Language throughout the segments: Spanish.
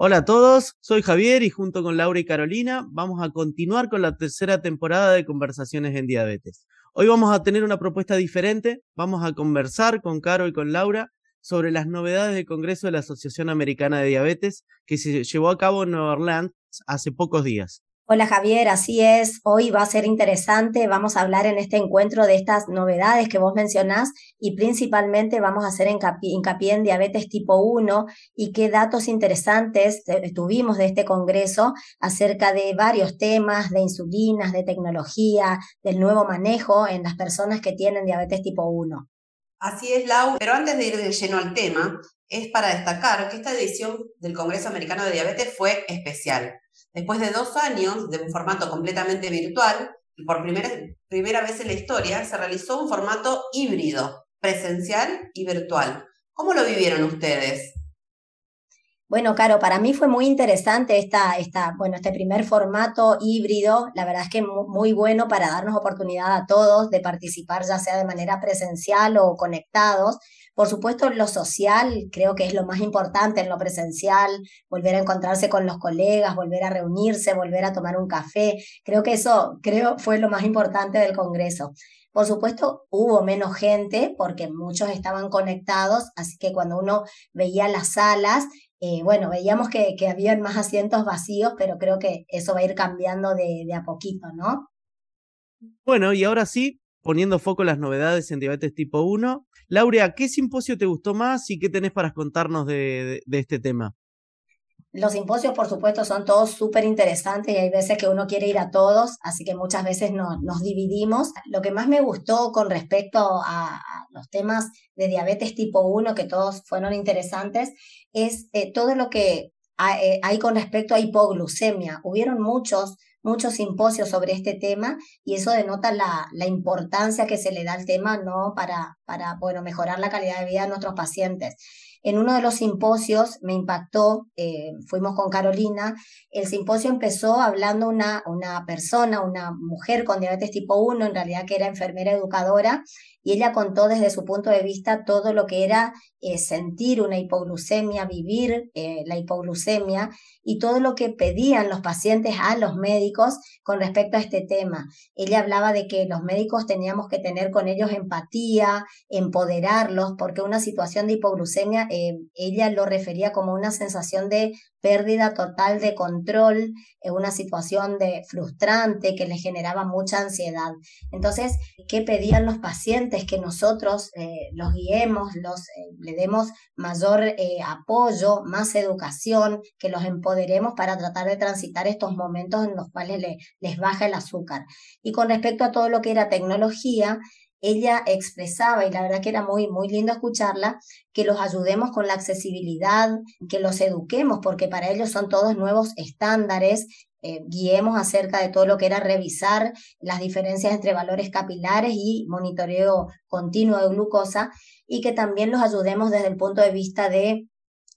Hola a todos, soy Javier y junto con Laura y Carolina vamos a continuar con la tercera temporada de Conversaciones en Diabetes. Hoy vamos a tener una propuesta diferente, vamos a conversar con Caro y con Laura sobre las novedades del Congreso de la Asociación Americana de Diabetes que se llevó a cabo en Nueva Orleans hace pocos días. Hola Javier, así es. Hoy va a ser interesante. Vamos a hablar en este encuentro de estas novedades que vos mencionás y principalmente vamos a hacer hincapié, en diabetes tipo 1 y qué datos interesantes tuvimos de este congreso acerca de varios temas de insulinas, de tecnología, del nuevo manejo en las personas que tienen diabetes tipo 1. Así es, Lau. Pero antes de ir de lleno al tema, es para destacar que esta edición del Congreso Americano de Diabetes fue especial Después de dos años de un formato completamente virtual, y por primera, primera vez en la historia, se realizó un formato híbrido, presencial y virtual. ¿Cómo lo vivieron ustedes? Bueno, Caro, para mí fue muy interesante esta, esta, bueno, este primer formato híbrido. La verdad es que muy bueno para darnos oportunidad a todos de participar, ya sea de manera presencial o conectados. Por supuesto, lo social creo que es lo más importante en lo presencial, volver a encontrarse con los colegas, volver a reunirse, volver a tomar un café. Creo que eso creo fue lo más importante del Congreso. Por supuesto, hubo menos gente porque muchos estaban conectados, así que cuando uno veía las salas, eh, bueno, veíamos que, que habían más asientos vacíos, pero creo que eso va a ir cambiando de, a poquito, ¿no? Bueno, y ahora sí, poniendo foco las novedades en diabetes tipo 1. Laura, ¿qué simposio te gustó más y qué tenés para contarnos de, este tema? Los simposios, por supuesto, son todos súper interesantes y hay veces que uno quiere ir a todos, así que muchas veces nos dividimos. Lo que más me gustó con respecto a, los temas de diabetes tipo 1, que todos fueron interesantes, es eh, todo lo que eh, hay con respecto a hipoglucemia. Hubieron muchos muchos simposios sobre este tema y eso denota la, la, importancia que se le da al tema ¿no? para, para bueno, mejorar la calidad de vida de nuestros pacientes. En uno de los simposios me impactó, eh, fuimos con Carolina, el simposio empezó hablando una, una persona, una mujer con diabetes tipo 1, en realidad que era enfermera educadora, y ella contó desde su punto de vista todo lo que era eh, sentir una hipoglucemia, vivir eh, la hipoglucemia y todo lo que pedían los pacientes a los médicos con respecto a este tema. Ella hablaba de que los médicos teníamos que tener con ellos empatía, empoderarlos, porque una situación de hipoglucemia, eh, ella lo refería como una sensación de pérdida total de control, en una situación de frustrante que les generaba mucha ansiedad. Entonces, ¿qué pedían los pacientes? Que nosotros eh, los guiemos, eh, le demos mayor eh, apoyo, más educación, que los empoderemos para tratar de transitar estos momentos en los cuales les baja el azúcar. Y con respecto a todo lo que era tecnología, ella expresaba, y la verdad que era muy, muy lindo escucharla, que los ayudemos con la accesibilidad, que los eduquemos, porque para ellos son todos nuevos estándares, eh, guiemos acerca de todo lo que era revisar las diferencias entre valores capilares y monitoreo continuo de glucosa, y que también los ayudemos desde el punto de vista de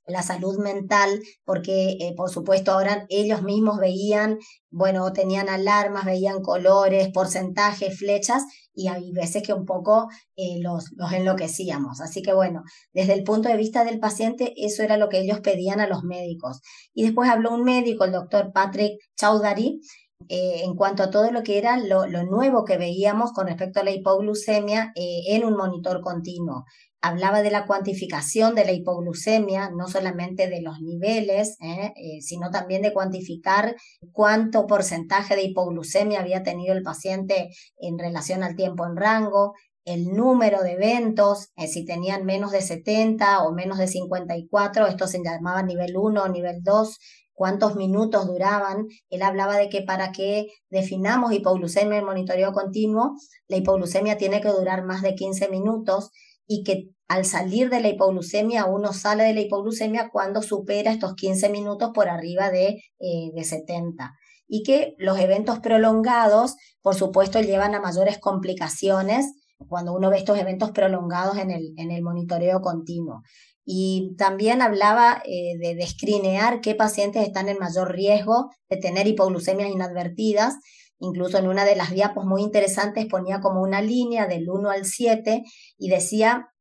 la salud mental, porque eh, por supuesto ahora ellos mismos veían, bueno, tenían alarmas, veían colores, porcentajes, flechas, y hay veces que un poco eh, los, los enloquecíamos. Así que bueno, desde el punto de vista del paciente, eso era lo que ellos pedían a los médicos. Y después habló un médico, el doctor Patrick Chaudhary, eh, en cuanto a todo lo que era lo, nuevo que veíamos con respecto a la hipoglucemia en un monitor continuo hablaba de la cuantificación de la hipoglucemia, no solamente de los niveles, ¿eh? Eh, sino también de cuantificar cuánto porcentaje de hipoglucemia había tenido el paciente en relación al tiempo en rango, el número de eventos, eh, si tenían menos de 70 o menos de 54, esto se llamaba nivel 1 o nivel 2, cuántos minutos duraban. Él hablaba de que para que definamos hipoglucemia en monitoreo continuo, la hipoglucemia tiene que durar más de 15 minutos y que al salir de la hipoglucemia, uno sale de la hipoglucemia cuando supera estos 15 minutos por arriba de, eh, de 70. y que los eventos prolongados, por supuesto, llevan a mayores complicaciones cuando uno ve estos eventos prolongados en el, en el monitoreo continuo. Y también hablaba eh, de descrinear qué pacientes están en mayor riesgo de tener hipoglucemias inadvertidas. Incluso en una de las diapos muy interesantes ponía como una línea del 1 al 7 y decía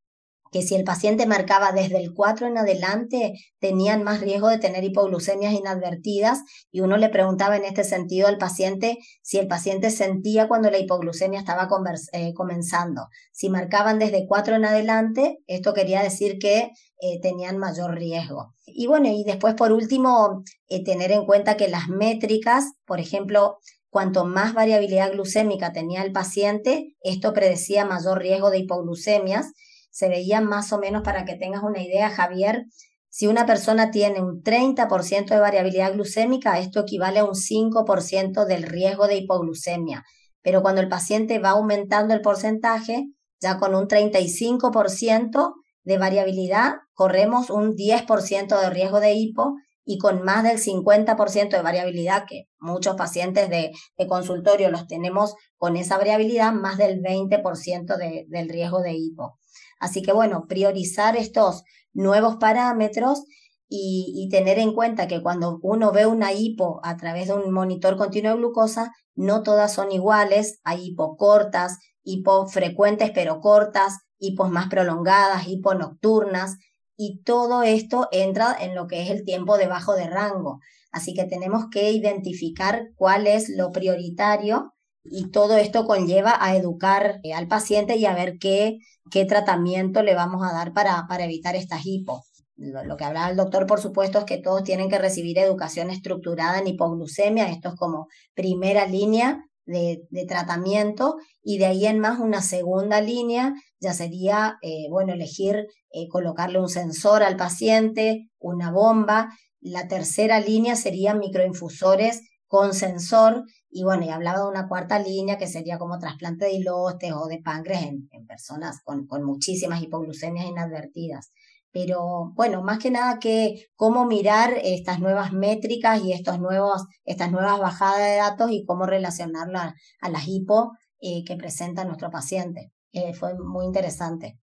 que si el paciente marcaba desde el 4 en adelante, tenían más riesgo de tener hipoglucemias inadvertidas y uno le preguntaba en este sentido al paciente si el paciente sentía cuando la hipoglucemia estaba eh, comenzando. Si marcaban desde 4 en adelante, esto quería decir que eh, tenían mayor riesgo. Y bueno, y después por último, eh, tener en cuenta que las métricas, por ejemplo, cuanto más variabilidad glucémica tenía el paciente, esto predecía mayor riesgo de hipoglucemias se veía más o menos, para que tengas una idea, Javier, si una persona tiene un 30% de variabilidad glucémica, esto equivale a un 5% del riesgo de hipoglucemia. Pero cuando el paciente va aumentando el porcentaje, ya con un 35% de variabilidad, corremos un 10% de riesgo de hipo y con más del 50% de variabilidad, que muchos pacientes de, consultorio los tenemos con esa variabilidad, más del 20% del riesgo de hipo. Así que bueno, priorizar estos nuevos parámetros y, tener en cuenta que cuando uno ve una hipo a través de un monitor continuo de glucosa, no todas son iguales, hay hipo cortas, hipo frecuentes pero cortas, hipos más prolongadas, hipo nocturnas, y todo esto entra en lo que es el tiempo debajo de rango. Así que tenemos que identificar cuál es lo prioritario y todo esto conlleva a educar eh, al paciente y a ver qué, qué tratamiento le vamos a dar para, para evitar estas hipo. Lo, que hablaba el doctor, por supuesto, es que todos tienen que recibir educación estructurada en hipoglucemia. Esto es como primera línea de, tratamiento y de ahí en más una segunda línea ya sería, eh, bueno, elegir eh, colocarle un sensor al paciente, una bomba. La tercera línea serían microinfusores con sensor y bueno, y hablaba de una cuarta línea que sería como trasplante de hilostes o de páncreas en, personas con, con, muchísimas hipoglucemias inadvertidas. Pero bueno, más que nada que cómo mirar estas nuevas métricas y estos nuevos, estas nuevas bajadas de datos y cómo relacionarla a, las hipo eh, que presenta nuestro paciente. Eh, fue muy interesante.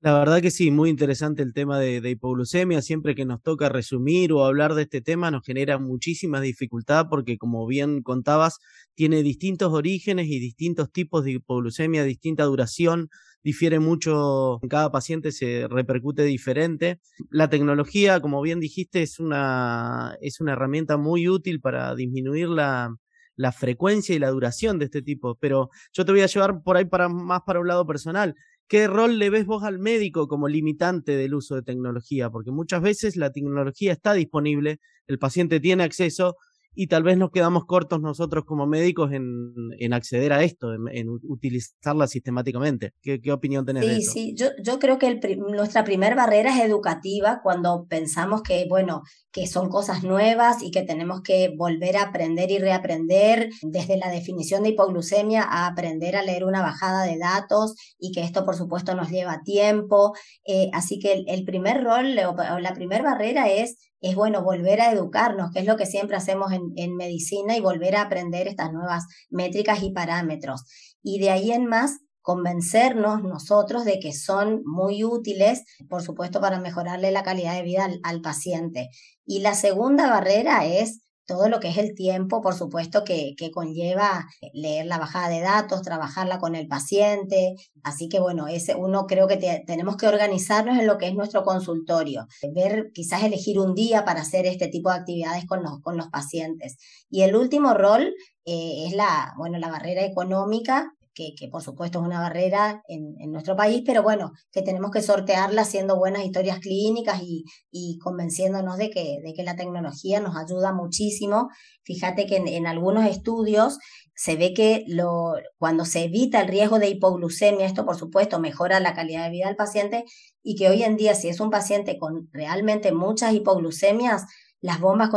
La verdad que sí, muy interesante el tema de, hipoglucemia. Siempre que nos toca resumir o hablar de este tema nos genera muchísima dificultad porque, como bien contabas, tiene distintos orígenes y distintos tipos de hipoglucemia, distinta duración, difiere mucho, en cada paciente se repercute diferente. La tecnología, como bien dijiste, es una, es una herramienta muy útil para disminuir la, la frecuencia y la duración de este tipo, pero yo te voy a llevar por ahí para más para un lado personal. ¿Qué rol le ves vos al médico como limitante del uso de tecnología? Porque muchas veces la tecnología está disponible, el paciente tiene acceso, y tal vez nos quedamos cortos nosotros como médicos en, en acceder a esto, en, utilizarla sistemáticamente. ¿Qué, qué opinión tenés sí, de eso? Sí, yo, yo creo que el, nuestra primera barrera es educativa cuando pensamos que, bueno, que son cosas nuevas y que tenemos que volver a aprender y reaprender desde la definición de hipoglucemia a aprender a leer una bajada de datos y que esto por supuesto nos lleva tiempo. Eh, así que el, el primer rol o la primera barrera es es bueno volver a educarnos, que es lo que siempre hacemos en, en, medicina y volver a aprender estas nuevas métricas y parámetros. Y de ahí en más, convencernos nosotros de que son muy útiles, por supuesto, para mejorarle la calidad de vida al, al paciente. Y la segunda barrera es todo lo que es el tiempo, por supuesto, que, que, conlleva leer la bajada de datos, trabajarla con el paciente. Así que bueno, ese uno creo que tenemos que organizarnos en lo que es nuestro consultorio, ver, quizás elegir un día para hacer este tipo de actividades con los, con los pacientes. Y el último rol eh, es la, bueno, la barrera económica, que, por supuesto es una barrera en, nuestro país, pero bueno, que tenemos que sortearla haciendo buenas historias clínicas y, convenciéndonos de que, de que la tecnología nos ayuda muchísimo. Fíjate que en, algunos estudios se ve que lo, cuando se evita el riesgo de hipoglucemia, esto por supuesto mejora la calidad de vida del paciente y que hoy en día si es un paciente con realmente muchas hipoglucemias, las bombas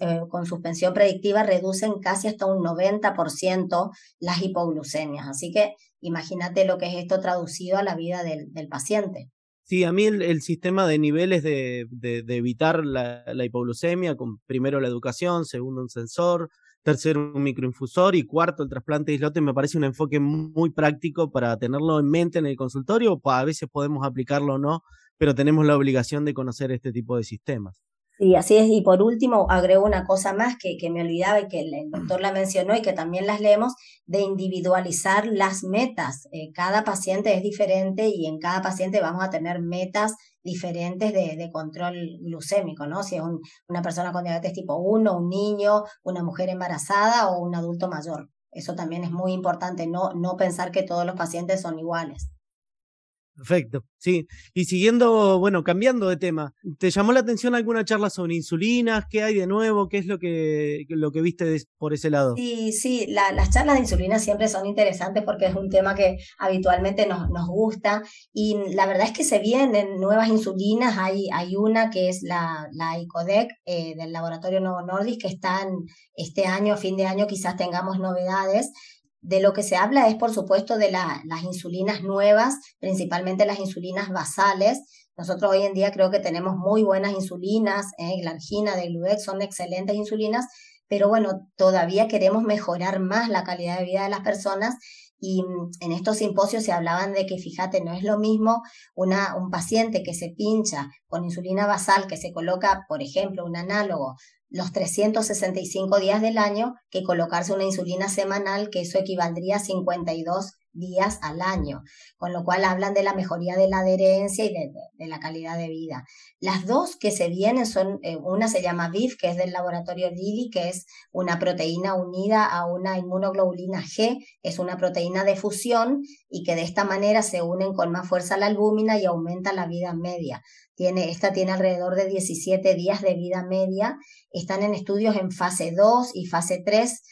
eh, con, suspensión predictiva reducen casi hasta un 90% las hipoglucemias. Así que imagínate lo que es esto traducido a la vida del, paciente. Sí, a mí el, sistema de niveles de, evitar la, hipoglucemia, con primero la educación, segundo un sensor, tercero un microinfusor y cuarto el trasplante de islote me parece un enfoque muy práctico para tenerlo en mente en el consultorio, a veces podemos aplicarlo o no, pero tenemos la obligación de conocer este tipo de sistemas. Sí, así es. Y por último, agrego una cosa más que, que me olvidaba y que el doctor la mencionó y que también las leemos, de individualizar las metas. Eh, cada paciente es diferente y en cada paciente vamos a tener metas diferentes de, de control glucémico, ¿no? Si es una persona con diabetes tipo 1, un niño, una mujer embarazada o un adulto mayor. Eso también es muy importante, no, no pensar que todos los pacientes son iguales. Perfecto, sí. Y siguiendo, bueno, cambiando de tema, ¿te llamó la atención alguna charla sobre insulinas? ¿Qué hay de nuevo? ¿Qué es lo que, lo que viste por ese lado? Sí, sí, las charlas de insulina siempre son interesantes porque es un tema que habitualmente nos, nos gusta y la verdad es que se vienen nuevas insulinas. Hay, hay una que es la, la ICODEC eh, del laboratorio Novo Nordisk que está en este año, fin de año, quizás tengamos novedades de lo que se habla es, por supuesto, de las insulinas nuevas, principalmente las insulinas basales. Nosotros hoy en día creo que tenemos muy buenas insulinas, eh, Glargina, de Gludex, son excelentes insulinas, pero bueno, todavía queremos mejorar más la calidad de vida de las personas y mm, en estos simposios se hablaban de que, fíjate, no es lo mismo una, un paciente que se pincha con insulina basal, que se coloca, por ejemplo, un análogo los 365 días del año que colocarse una insulina semanal, que eso equivaldría a 52 días al año, con lo cual hablan de la mejoría de la adherencia y de, la calidad de vida. Las dos que se vienen son, eh, una se llama VIF, que es del laboratorio Lilly, que es una proteína unida a una inmunoglobulina G, es una proteína de fusión y que de esta manera se unen con más fuerza a la albúmina y aumenta la vida media. Tiene, esta tiene alrededor de 17 días de vida media. Están en estudios en fase 2 y fase 3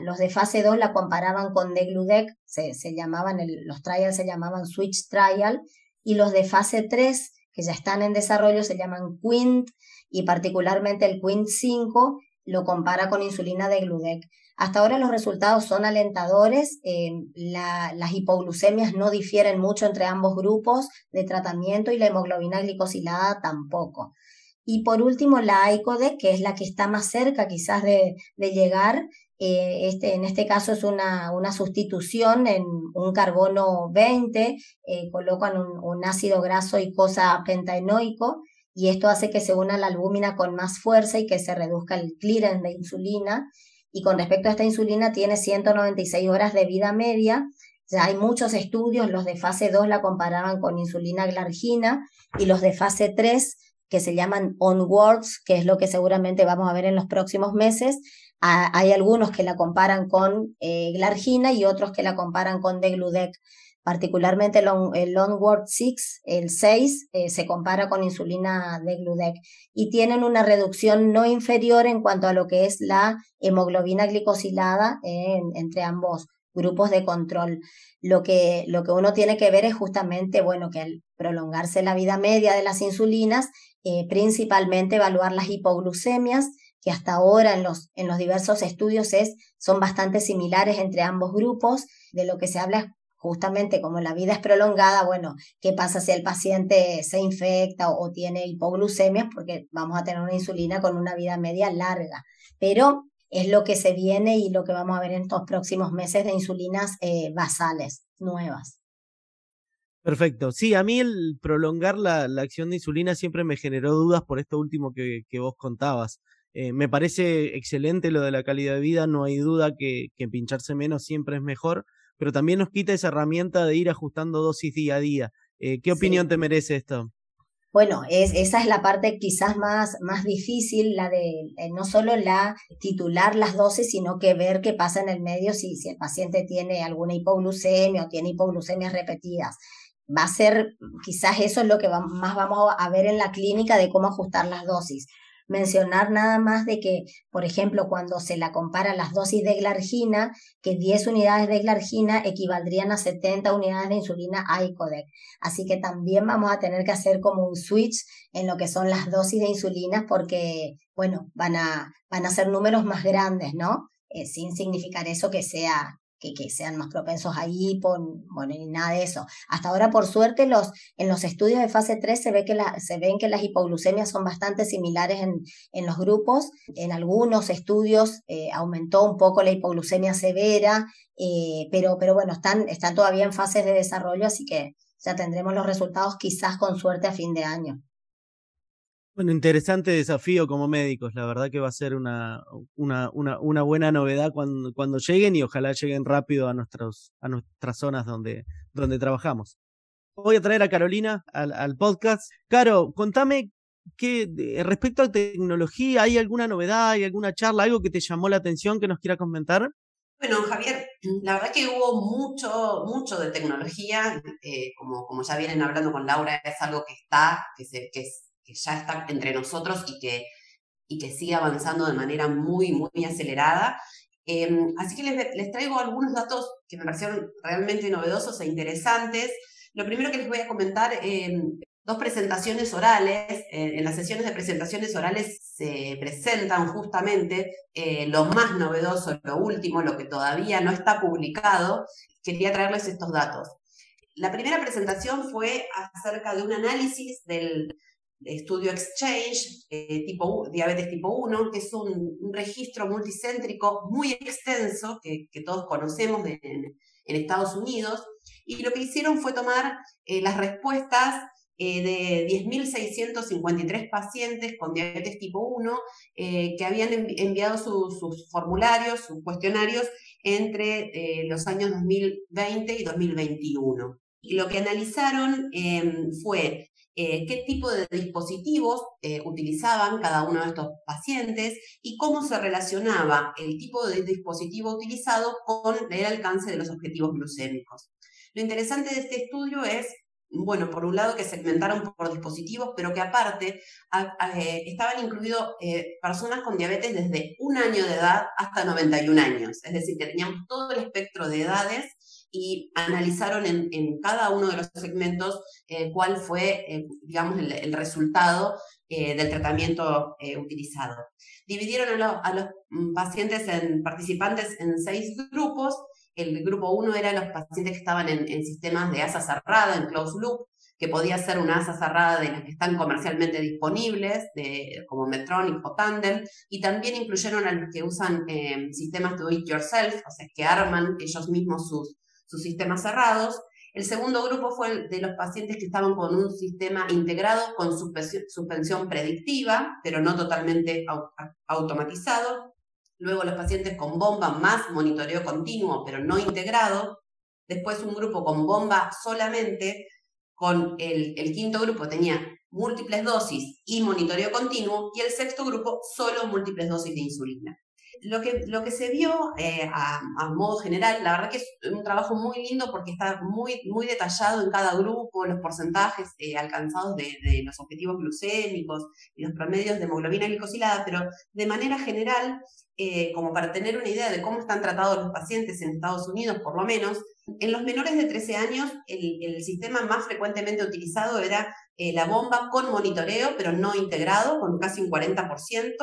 los de fase 2 la comparaban con Degludec, se, se llamaban, los trials se llamaban Switch Trial, y los de fase 3, que ya están en desarrollo, se llaman Quint, y particularmente el Quint 5 lo compara con insulina de Gludec. Hasta ahora los resultados son alentadores, eh, las hipoglucemias no difieren mucho entre ambos grupos de tratamiento y la hemoglobina glicosilada tampoco. Y por último, la ICODEC, que es la que está más cerca quizás de llegar, eh, este, en este caso es una, sustitución en un carbono 20, eh, colocan un, ácido graso y cosa pentaenoico y esto hace que se una la albúmina con más fuerza y que se reduzca el clearance de insulina. Y con respecto a esta insulina, tiene 196 horas de vida media. Ya hay muchos estudios, los de fase 2 la comparaban con insulina glargina y los de fase 3 que se llaman onwards, que es lo que seguramente vamos a ver en los próximos meses, hay algunos que la comparan con eh, Glargina y otros que la comparan con Degludec. Particularmente el, el Onward 6, el 6, eh, se compara con insulina Degludec y tienen una reducción no inferior en cuanto a lo que es la hemoglobina glicosilada entre ambos grupos de control. Lo que, lo que uno tiene que ver es justamente, bueno, que al prolongarse la vida media de las insulinas, eh, principalmente evaluar las hipoglucemias, que hasta ahora en los, en los diversos estudios es, son bastante similares entre ambos grupos. De lo que se habla justamente como la vida es prolongada, bueno, ¿qué pasa si el paciente se infecta o, tiene hipoglucemia? Porque vamos a tener una insulina con una vida media larga. Pero es lo que se viene y lo que vamos a ver en estos próximos meses de insulinas eh, basales nuevas. Perfecto. Sí, a mí el prolongar la, acción de insulina siempre me generó dudas por esto último que, que vos contabas. Eh, me parece excelente lo de la calidad de vida, no hay duda que, pincharse menos siempre es mejor, pero también nos quita esa herramienta de ir ajustando dosis día a día. Eh, ¿Qué opinión te merece esto? Bueno, es, esa es la parte quizás más, más difícil, la de eh, no solo la titular las dosis, sino que ver qué pasa en el medio si, si el paciente tiene alguna hipoglucemia o tiene hipoglucemias repetidas. Va a ser quizás eso es lo que más vamos a ver en la clínica de cómo ajustar las dosis mencionar nada más de que, por ejemplo, cuando se la compara las dosis de glargina, que 10 unidades de glargina equivaldrían a 70 unidades de insulina ICODEC. Así que también vamos a tener que hacer como un switch en lo que son las dosis de insulina porque, bueno, van a, van a ser números más grandes, ¿no? Eh, sin significar eso que sea que, sean más propensos a hipo, bueno, ni nada de eso. Hasta ahora, por suerte, los, en los estudios de fase 3 se, ve que se ven que las hipoglucemias son bastante similares en, en los grupos. En algunos estudios eh, aumentó un poco la hipoglucemia severa, eh, pero, pero bueno, están, están todavía en fases de desarrollo, así que ya tendremos los resultados quizás con suerte a fin de año. Bueno, interesante desafío como médicos. La verdad que va a ser una, una, una, buena novedad cuando, cuando, lleguen y ojalá lleguen rápido a, nuestros, a nuestras zonas donde, donde trabajamos. Voy a traer a Carolina al, al podcast. Caro, contame que respecto a tecnología, ¿hay alguna novedad, hay alguna charla, algo que te llamó la atención que nos quiera comentar? Bueno, Javier, la verdad que hubo mucho, mucho de tecnología, eh, como, como ya vienen hablando con Laura, es algo que está, que, se, que es que ya está entre nosotros y que, y que sigue avanzando de manera muy, muy acelerada. Em, así que les, traigo algunos datos que me parecieron realmente novedosos e interesantes. Lo primero que les voy a comentar, em, dos presentaciones orales. en las sesiones de presentaciones orales se presentan justamente eh, lo más novedoso, lo último, lo que todavía no está publicado. Quería traerles estos datos. La primera presentación fue acerca de un análisis del, estudio Exchange, eh, tipo, diabetes tipo 1, que es un, registro multicéntrico muy extenso que, todos conocemos en, Estados Unidos. Y lo que hicieron fue tomar eh, las respuestas eh, de 10.653 pacientes con diabetes tipo 1 que habían enviado sus formularios, sus cuestionarios entre los años 2020 y 2021. Y lo que analizaron em, fue eh, qué tipo de dispositivos eh, utilizaban cada uno de estos pacientes y cómo se relacionaba el tipo de dispositivo utilizado con el alcance de los objetivos glucémicos. Lo interesante de este estudio es bueno, por un lado que segmentaron por dispositivos, pero que aparte eh, estaban incluidos personas con diabetes desde un año de edad hasta 91 años. Es decir, que teníamos todo el espectro de edades y analizaron en, cada uno de los segmentos eh, cuál fue, eh, digamos, el, resultado eh, del tratamiento utilizado. Dividieron a, los mm, pacientes en participantes en seis grupos. El grupo uno era los pacientes que estaban en, sistemas de asa cerrada, en closed loop, que podía ser una asa cerrada de las que están comercialmente disponibles, de, como Medtronic o Tandem, y también incluyeron a los que usan sistemas do it yourself, o sea, que arman ellos mismos sus, sus sistemas cerrados. El segundo grupo fue de los pacientes que estaban con un sistema integrado con suspensión predictiva, pero no totalmente automatizado. Luego los pacientes con bomba más monitoreo continuo, pero no integrado. Después un grupo con bomba solamente. Con el, el quinto grupo tenía múltiples dosis y monitoreo continuo. Y el sexto grupo solo múltiples dosis de insulina lo que, lo que se vio eh, a, modo general, la verdad que es un trabajo muy lindo porque está muy, muy detallado en cada grupo, los porcentajes eh, alcanzados de, los objetivos glucémicos y los promedios de hemoglobina glicosilada, pero de manera general, eh, como para tener una idea de cómo están tratados los pacientes en Estados Unidos, por lo menos, en los menores de 13 años, el, el sistema más frecuentemente utilizado era la bomba con monitoreo, pero no integrado, con casi un 40%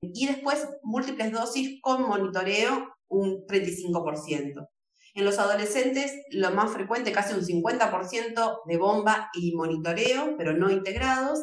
y después múltiples dosis con monitoreo un 35%. En los adolescentes, lo más frecuente, casi un 50% de bomba y monitoreo, pero no integrados.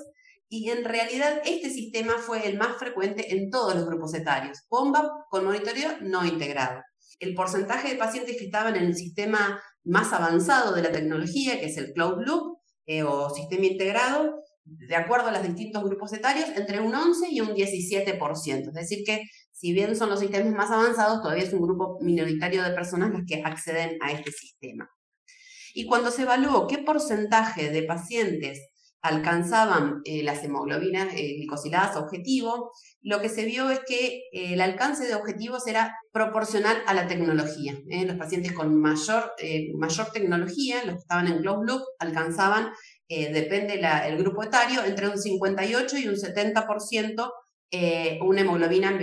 Y en realidad este sistema fue el más frecuente en todos los grupos etarios. Bomba con monitoreo no integrado. El porcentaje de pacientes que estaban en el sistema más avanzado de la tecnología, que es el Cloud Loop eh, o sistema integrado, de acuerdo a los distintos grupos etarios, entre un 11 y un 17%. Es decir, que si bien son los sistemas más avanzados, todavía es un grupo minoritario de personas las que acceden a este sistema. Y cuando se evaluó qué porcentaje de pacientes alcanzaban eh, las hemoglobinas eh, glicosiladas objetivo, lo que se vio es que eh, el alcance de objetivos era proporcional a la tecnología. Los pacientes con mayor, mayor tecnología, los que estaban en closed alcanzaban eh, depende el grupo etario, entre un 58 y un 70% eh, una hemoglobina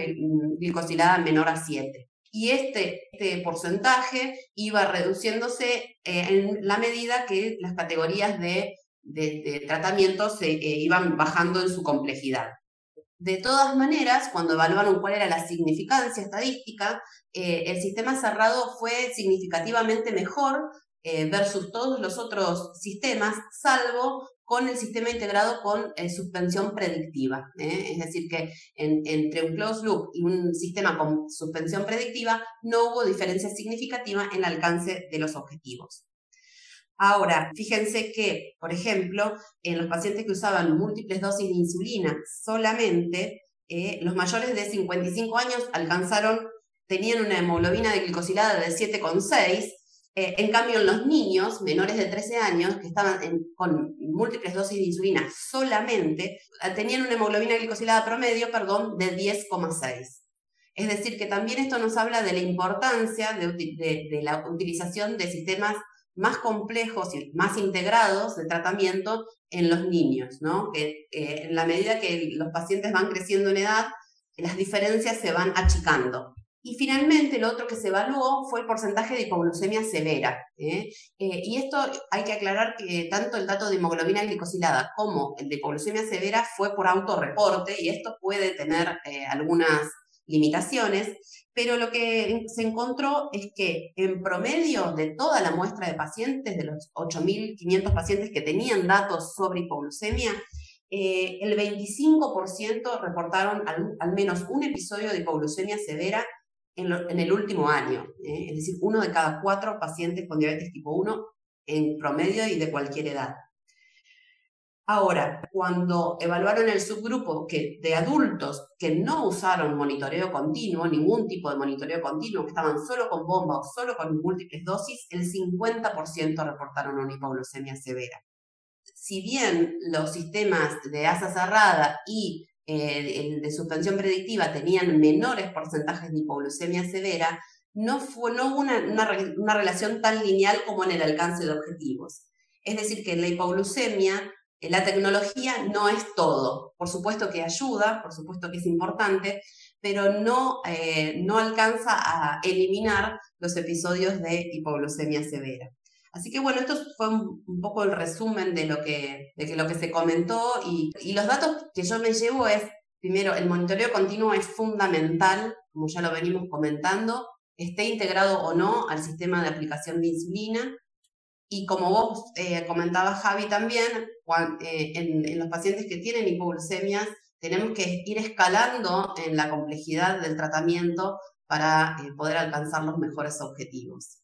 glicosilada menor a 7. Y este, este porcentaje iba reduciéndose eh, en la medida que las categorías de, de, tratamiento se iban bajando en su complejidad. De todas maneras, cuando evaluaron cuál era la significancia estadística, eh, el sistema cerrado fue significativamente mejor eh, versus todos los otros sistemas, salvo con el sistema integrado con eh, suspensión predictiva. Es decir, que entre un closed loop y un sistema con suspensión predictiva no hubo diferencia significativa en el alcance de los objetivos. Ahora, fíjense que, por ejemplo, en los pacientes que usaban múltiples dosis de insulina solamente, eh, los mayores de 55 años alcanzaron, tenían una hemoglobina de glicosilada de 7,6, eh, en cambio, en los niños menores de 13 años que estaban con múltiples dosis de insulina solamente, eh, tenían una hemoglobina glicosilada promedio, perdón, de 10,6. Es decir, que también esto nos habla de la importancia de la utilización de sistemas más complejos y más integrados de tratamiento en los niños, ¿no? Que eh, en la medida que los pacientes van creciendo en edad, las diferencias se van achicando. Y finalmente, lo otro que se evaluó fue el porcentaje de hipoglucemia severa. ¿eh? Eh, y esto hay que aclarar que tanto el dato de hemoglobina glicosilada como el de hipoglucemia severa fue por autorreporte, y esto puede tener algunas limitaciones, pero lo que se encontró es que en promedio de toda la muestra de pacientes, de los 8.500 pacientes que tenían datos sobre hipoglucemia, eh, el 25% reportaron al, menos un episodio de hipoglucemia severa en, el último año, ¿eh? es decir, uno de cada cuatro pacientes con diabetes tipo 1 en promedio y de cualquier edad. Ahora, cuando evaluaron el subgrupo que, de adultos que no usaron monitoreo continuo, ningún tipo de monitoreo continuo, que estaban solo con bomba o solo con múltiples dosis, el 50% reportaron una hipoglucemia severa. Si bien los sistemas de asa cerrada y eh, el de suspensión predictiva tenían menores porcentajes de hipoglucemia severa, no, fue, no hubo una, una relación tan lineal como en el alcance de objetivos. Es decir, que la hipoglucemia la tecnología no es todo. Por supuesto que ayuda, por supuesto que es importante, pero no, eh, no alcanza a eliminar los episodios de hipoglucemia severa. Así que bueno, esto fue un, poco el resumen de lo que, de lo que se comentó y, y los datos que yo me llevo es, primero, el monitoreo continuo es fundamental, como ya lo venimos comentando, esté integrado o no al sistema de aplicación de insulina. Y como vos eh, comentabas, Javi, también, eh, en, los pacientes que tienen hipoglucemias, tenemos que ir escalando en la complejidad del tratamiento para eh, poder alcanzar los mejores objetivos.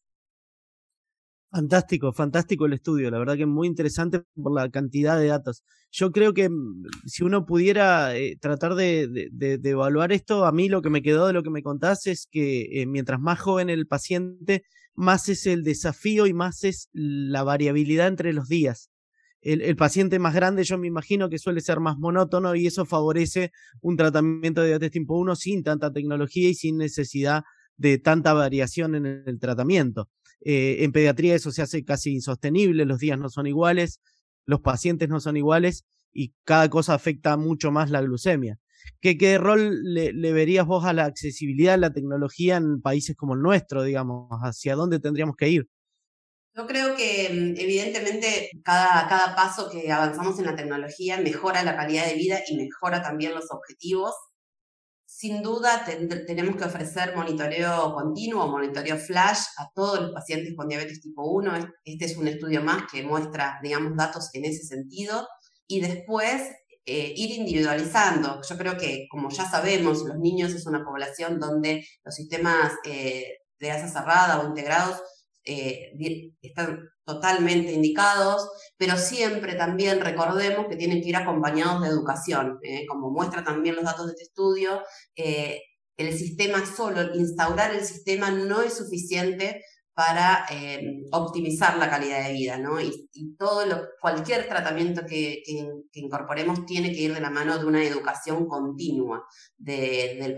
Fantástico, fantástico el estudio, la verdad que es muy interesante por la cantidad de datos. Yo creo que mm, si uno pudiera tratar de, evaluar esto, a mí lo que me quedó de lo que me contás es que mientras más joven el paciente, más es el desafío y más es la variabilidad entre los días. El, paciente más grande yo me imagino que suele ser más monótono y eso favorece un tratamiento de diabetes tipo 1 sin tanta tecnología y sin necesidad de tanta variación en el tratamiento. Eh, en pediatría eso se hace casi insostenible, los días no son iguales, los pacientes no son iguales y cada cosa afecta mucho más la glucemia. ¿Qué, rol le, verías vos a la accesibilidad de la tecnología en países como el nuestro, digamos? ¿Hacia dónde tendríamos que ir? Yo creo que mm, evidentemente cada, cada paso que avanzamos en la tecnología mejora la calidad de vida y mejora también los objetivos. Sin duda tenemos que ofrecer monitoreo continuo, monitoreo flash a todos los pacientes con diabetes tipo 1. Este es un estudio más que muestra, digamos, datos en ese sentido. Y después eh, ir individualizando. Yo creo que, como ya sabemos, los niños es una población donde los sistemas eh, de asa cerrada o integrados eh, están totalmente indicados, pero siempre también recordemos que tienen que ir acompañados de educación. como muestra también los datos de este estudio, el sistema solo, instaurar el sistema no es suficiente para eh, optimizar la calidad de vida, ¿no? Y, todo cualquier tratamiento que, incorporemos tiene que ir de la mano de una educación continua de,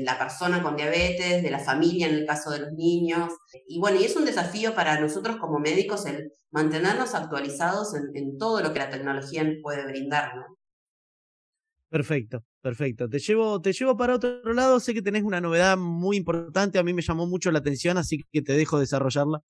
la persona con diabetes, de la familia en el caso de los niños. Y bueno, es un desafío para nosotros como médicos el mantenernos actualizados en, todo lo que la tecnología puede brindar, ¿no? Perfecto, perfecto. Te llevo, te llevo para otro lado. Sé que tenés una novedad muy importante. A mí me llamó mucho la atención, así que te dejo desarrollarla.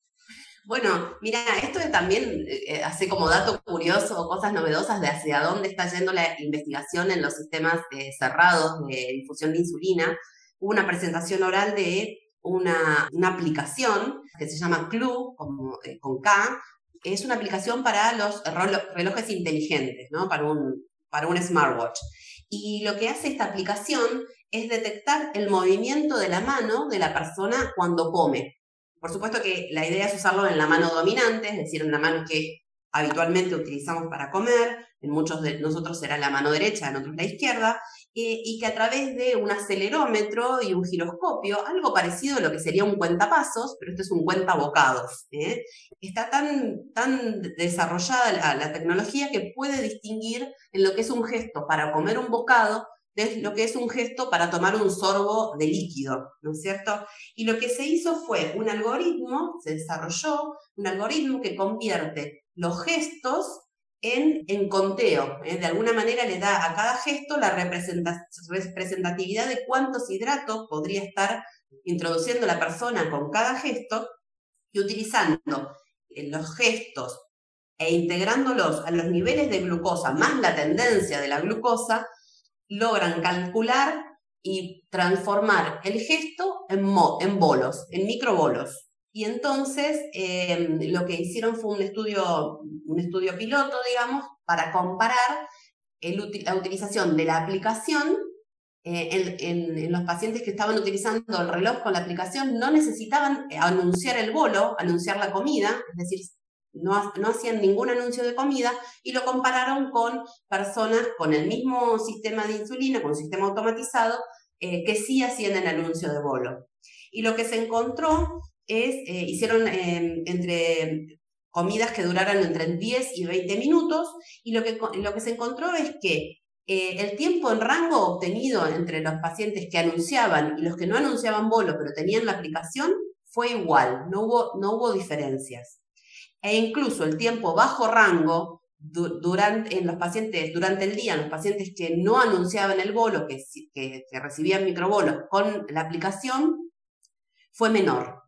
Bueno, mira, esto también eh, hace como dato curioso, cosas novedosas de hacia dónde está yendo la investigación en los sistemas eh, cerrados de difusión de insulina. Hubo una presentación oral de una, aplicación que se llama Clue, como, eh, con K. Es una aplicación para los relojes inteligentes, ¿no? Para un, para un smartwatch. Y lo que hace esta aplicación es detectar el movimiento de la mano de la persona cuando come. Por supuesto que la idea es usarlo en la mano dominante, es decir, en la mano que habitualmente utilizamos para comer, en muchos de nosotros será la mano derecha, en otros la izquierda, eh, y que a través de un acelerómetro y un giroscopio, algo parecido a lo que sería un cuentapasos, pero esto es un cuentabocados, ¿eh? está tan, tan desarrollada la, la tecnología que puede distinguir en lo que es un gesto para comer un bocado de lo que es un gesto para tomar un sorbo de líquido, ¿no es cierto? Y lo que se hizo fue un algoritmo, se desarrolló un algoritmo que convierte los gestos en, en conteo. ¿eh? De alguna manera le da a cada gesto la representatividad de cuántos hidratos podría estar introduciendo la persona con cada gesto y utilizando eh, los gestos e integrándolos a los niveles de glucosa más la tendencia de la glucosa, logran calcular y transformar el gesto en, en bolos, en microbolos. Y entonces em, lo que hicieron fue un estudio, un estudio piloto, digamos, para comparar la utilización de la aplicación eh, en, los pacientes que estaban utilizando el reloj con la aplicación. No necesitaban anunciar el bolo, anunciar la comida, es decir, no, hacían ningún anuncio de comida y lo compararon con personas con el mismo sistema de insulina, con un sistema automatizado, eh, que sí hacían el anuncio de bolo. Y lo que se encontró eh, hicieron em, entre comidas que duraran entre 10 y 20 minutos, y lo que, lo que se encontró es que eh, el tiempo en rango obtenido entre los pacientes que anunciaban y los que no anunciaban bolo, pero tenían la aplicación, fue igual, no hubo, no hubo diferencias e incluso el tiempo bajo rango durante, en los pacientes durante el día, en los pacientes que no anunciaban el bolo, que, que, recibían microbolos con la aplicación, fue menor.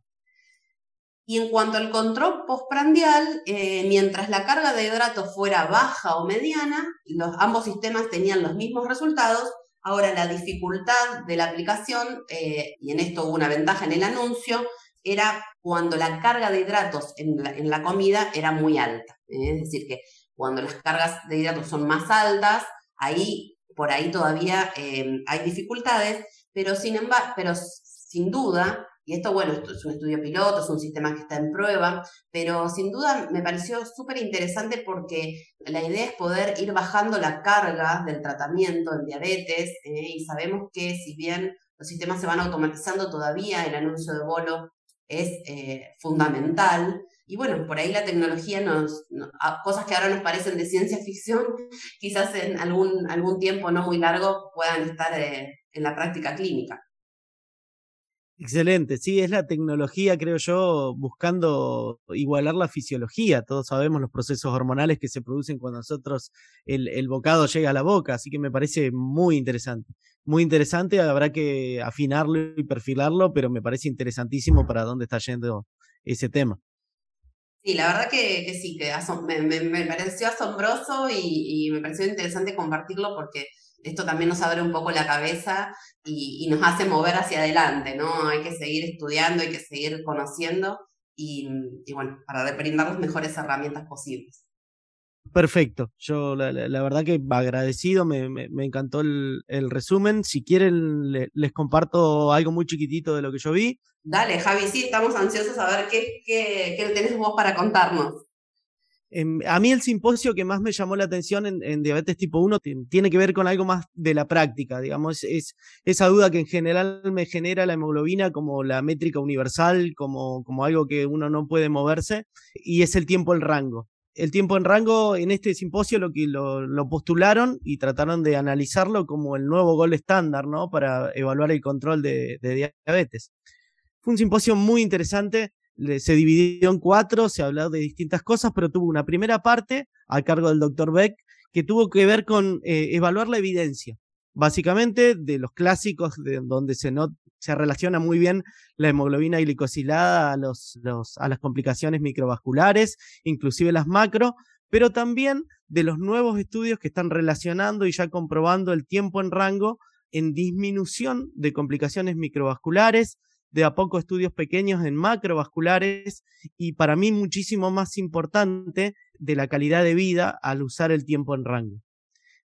Y en cuanto al control postprandial, eh, mientras la carga de hidratos fuera baja o mediana, los, ambos sistemas tenían los mismos resultados. Ahora la dificultad de la aplicación, eh, y en esto hubo una ventaja en el anuncio, era cuando la carga de hidratos en la, comida era muy alta. ¿eh? Es decir, que cuando las cargas de hidratos son más altas, ahí, por ahí todavía hay dificultades, pero sin duda, y esto, bueno, esto es un estudio piloto, es un sistema que está en prueba, pero sin duda me pareció súper interesante porque la idea es poder ir bajando la carga del tratamiento en diabetes ¿eh? y sabemos que si bien los sistemas se van automatizando todavía, el anuncio de bolo es eh, fundamental. Y bueno, por ahí la tecnología nos, cosas que ahora nos parecen de ciencia ficción, quizás en algún, algún tiempo no muy largo puedan estar eh, en la práctica clínica. Excelente, sí, es la tecnología, creo yo, buscando igualar la fisiología. Todos sabemos los procesos hormonales que se producen cuando nosotros el, el bocado llega a la boca, así que me parece muy interesante muy interesante, habrá que afinarlo y perfilarlo, pero me parece interesantísimo para dónde está yendo ese tema. Sí, la verdad que, sí, que me, pareció asombroso y, me pareció interesante compartirlo porque esto también nos abre un poco la cabeza y, nos hace mover hacia adelante, ¿no? Hay que seguir estudiando, hay que seguir conociendo y, y bueno, para brindar las mejores herramientas posibles. Perfecto. Yo la, verdad que agradecido, me, me, encantó el, el, resumen. Si quieren, les comparto algo muy chiquitito de lo que yo vi. Dale, Javi, sí, estamos ansiosos a ver qué, qué, qué tenés vos para contarnos. Em, a mí el simposio que más me llamó la atención en, diabetes tipo 1 tiene que ver con algo más de la práctica, digamos, es esa duda que en general me genera la hemoglobina como la métrica universal, como, como algo que uno no puede moverse, y es el tiempo el rango el tiempo en rango en este simposio lo, que lo, postularon y trataron de analizarlo como el nuevo gol estándar, ¿no? Para evaluar el control de, diabetes. Fue un simposio muy interesante, se dividió en cuatro, se habló de distintas cosas, pero tuvo una primera parte a cargo del doctor Beck que tuvo que ver con eh, evaluar la evidencia, básicamente de los clásicos de donde se, se relaciona muy bien la hemoglobina glicosilada a, los, a las complicaciones microvasculares, inclusive las macro, pero también de los nuevos estudios que están relacionando y ya comprobando el tiempo en rango en disminución de complicaciones microvasculares, de a poco estudios pequeños en macrovasculares y para mí muchísimo más importante de la calidad de vida al usar el tiempo en rango.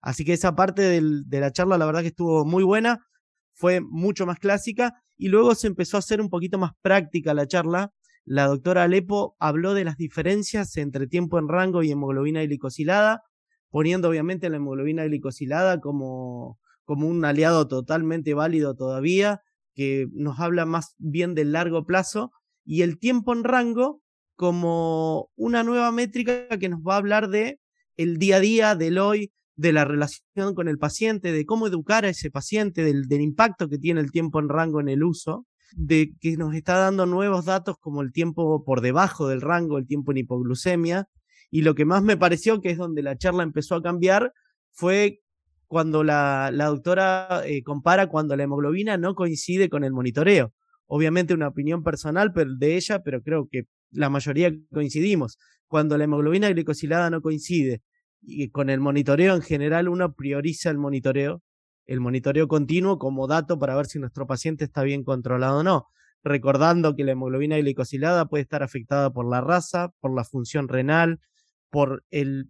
Así que esa parte de la charla la verdad que estuvo muy buena, fue mucho más clásica y luego se empezó a hacer un poquito más práctica la charla. La doctora Alepo habló de las diferencias entre tiempo en rango y hemoglobina glicosilada, poniendo obviamente la hemoglobina glicosilada como, como un aliado totalmente válido todavía, que nos habla más bien del largo plazo, y el tiempo en rango como una nueva métrica que nos va a hablar de el día a día, del hoy, de la relación con el paciente, de cómo educar a ese paciente, del, impacto que tiene el tiempo en rango en el uso, de que nos está dando nuevos datos como el tiempo por debajo del rango, el tiempo en hipoglucemia. Y lo que más me pareció, que es donde la charla empezó a cambiar, fue cuando la, doctora eh, compara cuando la hemoglobina no coincide con el monitoreo. Obviamente una opinión personal de ella, pero creo que la mayoría coincidimos. Cuando la hemoglobina glicosilada no coincide y con el monitoreo en general uno prioriza el monitoreo, el monitoreo continuo como dato para ver si nuestro paciente está bien controlado o no, recordando que la hemoglobina glicosilada puede estar afectada por la raza, por la función renal, por el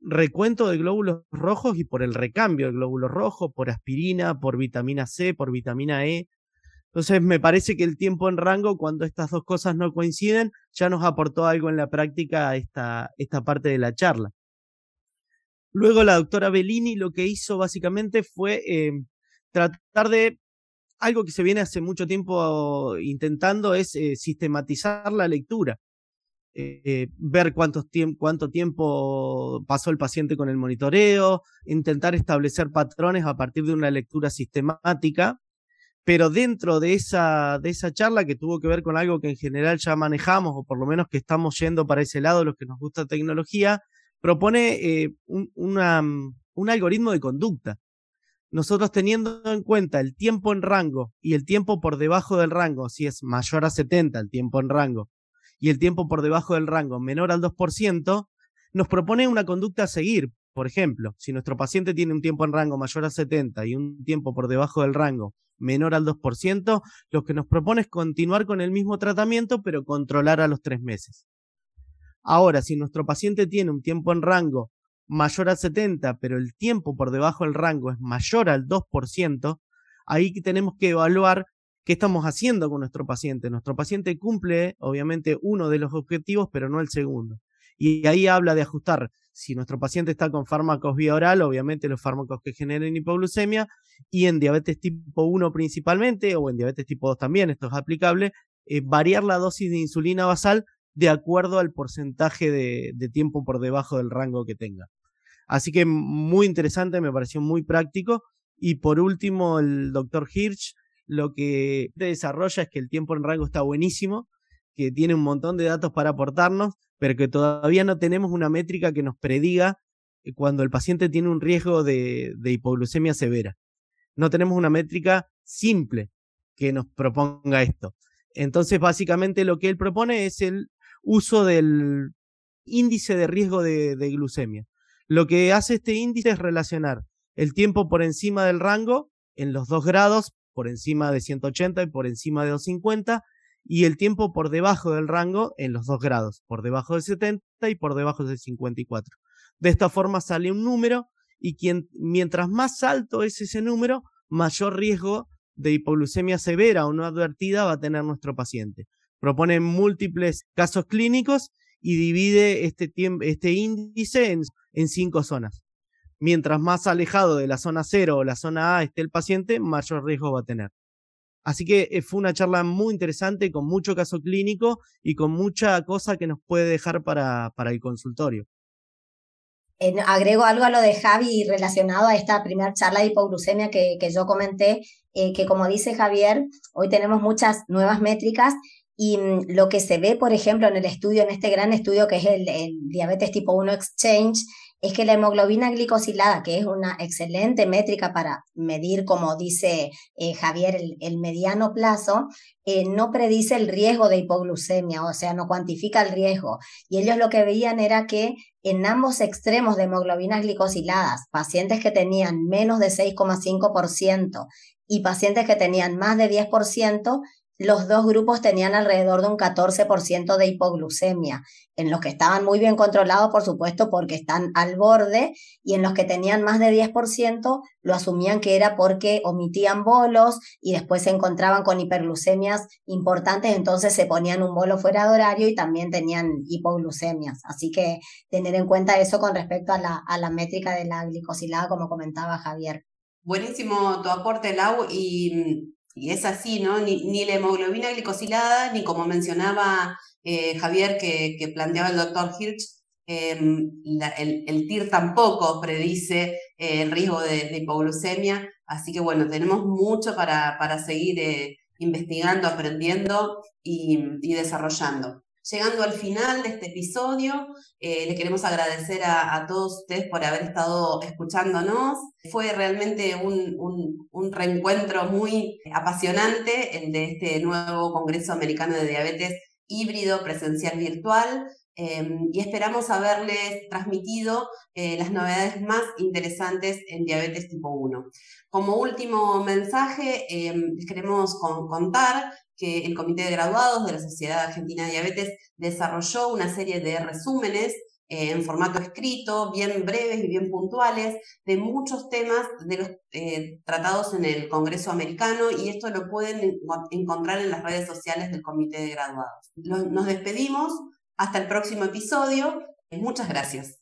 recuento de glóbulos rojos y por el recambio de glóbulos rojos, por aspirina, por vitamina C, por vitamina E. Entonces me parece que el tiempo en rango, cuando estas dos cosas no coinciden, ya nos aportó algo en la práctica esta, esta parte de la charla. Luego la doctora Bellini lo que hizo básicamente fue em, tratar de algo que se viene hace mucho tiempo intentando es eh, sistematizar la lectura. Eh, ver cuánto tiempo pasó el paciente con el monitoreo, intentar establecer patrones a partir de una lectura sistemática, pero dentro de esa, de esa charla que tuvo que ver con algo que en general ya manejamos, o por lo menos que estamos yendo para ese lado, los que nos gusta tecnología, propone eh, un, mm, un algoritmo de conducta. Nosotros teniendo en cuenta el tiempo en rango y el tiempo por debajo del rango, si es mayor a 70 el tiempo en rango, y el tiempo por debajo del rango menor al 2%, nos propone una conducta a seguir. Por ejemplo, si nuestro paciente tiene un tiempo en rango mayor a 70 y un tiempo por debajo del rango menor al 2%, lo que nos propone es continuar con el mismo tratamiento, pero controlar a los tres meses. Ahora, si nuestro paciente tiene un tiempo en rango mayor a 70, pero el tiempo por debajo del rango es mayor al 2%, ahí tenemos que evaluar qué estamos haciendo con nuestro paciente. Nuestro paciente cumple, obviamente, uno de los objetivos, pero no el segundo. Y ahí habla de ajustar. Si nuestro paciente está con fármacos vía oral, obviamente los fármacos que generen hipoglucemia, y en diabetes tipo 1 principalmente, o en diabetes tipo 2 también, esto es aplicable, eh, variar la dosis de insulina basal de acuerdo al porcentaje de, tiempo por debajo del rango que tenga. Así que muy interesante, me pareció muy práctico. Y por último, el doctor Hirsch lo que desarrolla es que el tiempo en rango está buenísimo, que tiene un montón de datos para aportarnos, pero que todavía no tenemos una métrica que nos prediga eh, cuando el paciente tiene un riesgo de hipoglucemia severa. No tenemos una métrica simple que nos proponga esto. Entonces, básicamente lo que él propone es el uso del índice de riesgo de, glucemia. Lo que hace este índice es relacionar el tiempo por encima del rango en los dos grados, por encima de 180 y por encima de 250, y el tiempo por debajo del rango en los dos grados, por debajo de 70 y por debajo de 54. De esta forma sale un número y quien, mientras más alto es ese número, mayor riesgo de hipoglucemia severa o no advertida va a tener nuestro paciente propone múltiples casos clínicos y divide este, este índice en, en cinco zonas. Mientras más alejado de la zona 0 o la zona A esté el paciente, mayor riesgo va a tener. Así que eh, fue una charla muy interesante, con mucho caso clínico y con mucha cosa que nos puede dejar para, para el consultorio. agrego algo a lo de Javi relacionado a esta primera charla de hipoglucemia que, que yo comenté, eh, que como dice Javier, hoy tenemos muchas nuevas métricas y mm, lo que se ve, por ejemplo, en el estudio, en este gran estudio que es el, diabetes tipo 1 Exchange, es que la hemoglobina glicosilada, que es una excelente métrica para medir, como dice eh, Javier, el, mediano plazo, eh, no predice el riesgo de hipoglucemia, o sea, no cuantifica el riesgo. Y ellos lo que veían era que en ambos extremos de hemoglobinas glicosiladas, pacientes que tenían menos de 6,5% y pacientes que tenían más de 10%, los dos grupos tenían alrededor de un 14% de hipoglucemia, en los que estaban muy bien controlados, por supuesto, porque están al borde, y en los que tenían más de 10%, lo asumían que era porque omitían bolos y después se encontraban con hiperglucemias importantes, entonces se ponían un bolo fuera de horario y también tenían hipoglucemias. Así que tener en cuenta eso con respecto a la, a la métrica de la glicosilada, como comentaba Javier. Buenísimo tu aporte, Lau, y es así, ¿no? Ni, la hemoglobina glicosilada, ni como mencionaba eh, Javier, que, planteaba el doctor Hirsch, em, el, TIR tampoco predice eh, el riesgo de, hipoglucemia. Así que bueno, tenemos mucho para, para seguir eh, investigando, aprendiendo y desarrollando. Llegando al final de este episodio, eh, le queremos agradecer a, todos ustedes por haber estado escuchándonos. Fue realmente un, un, reencuentro muy apasionante el de este nuevo Congreso Americano de Diabetes híbrido presencial virtual. Em, y esperamos haberles transmitido eh, las novedades más interesantes en diabetes tipo 1. Como último mensaje, em, les queremos contar que el Comité de Graduados de la Sociedad Argentina de Diabetes desarrolló una serie de resúmenes eh, en formato escrito, bien breves y bien puntuales, de muchos temas de los eh, tratados en el Congreso americano y esto lo pueden encontrar en las redes sociales del Comité de Graduados. nos despedimos, hasta el próximo episodio, muchas gracias.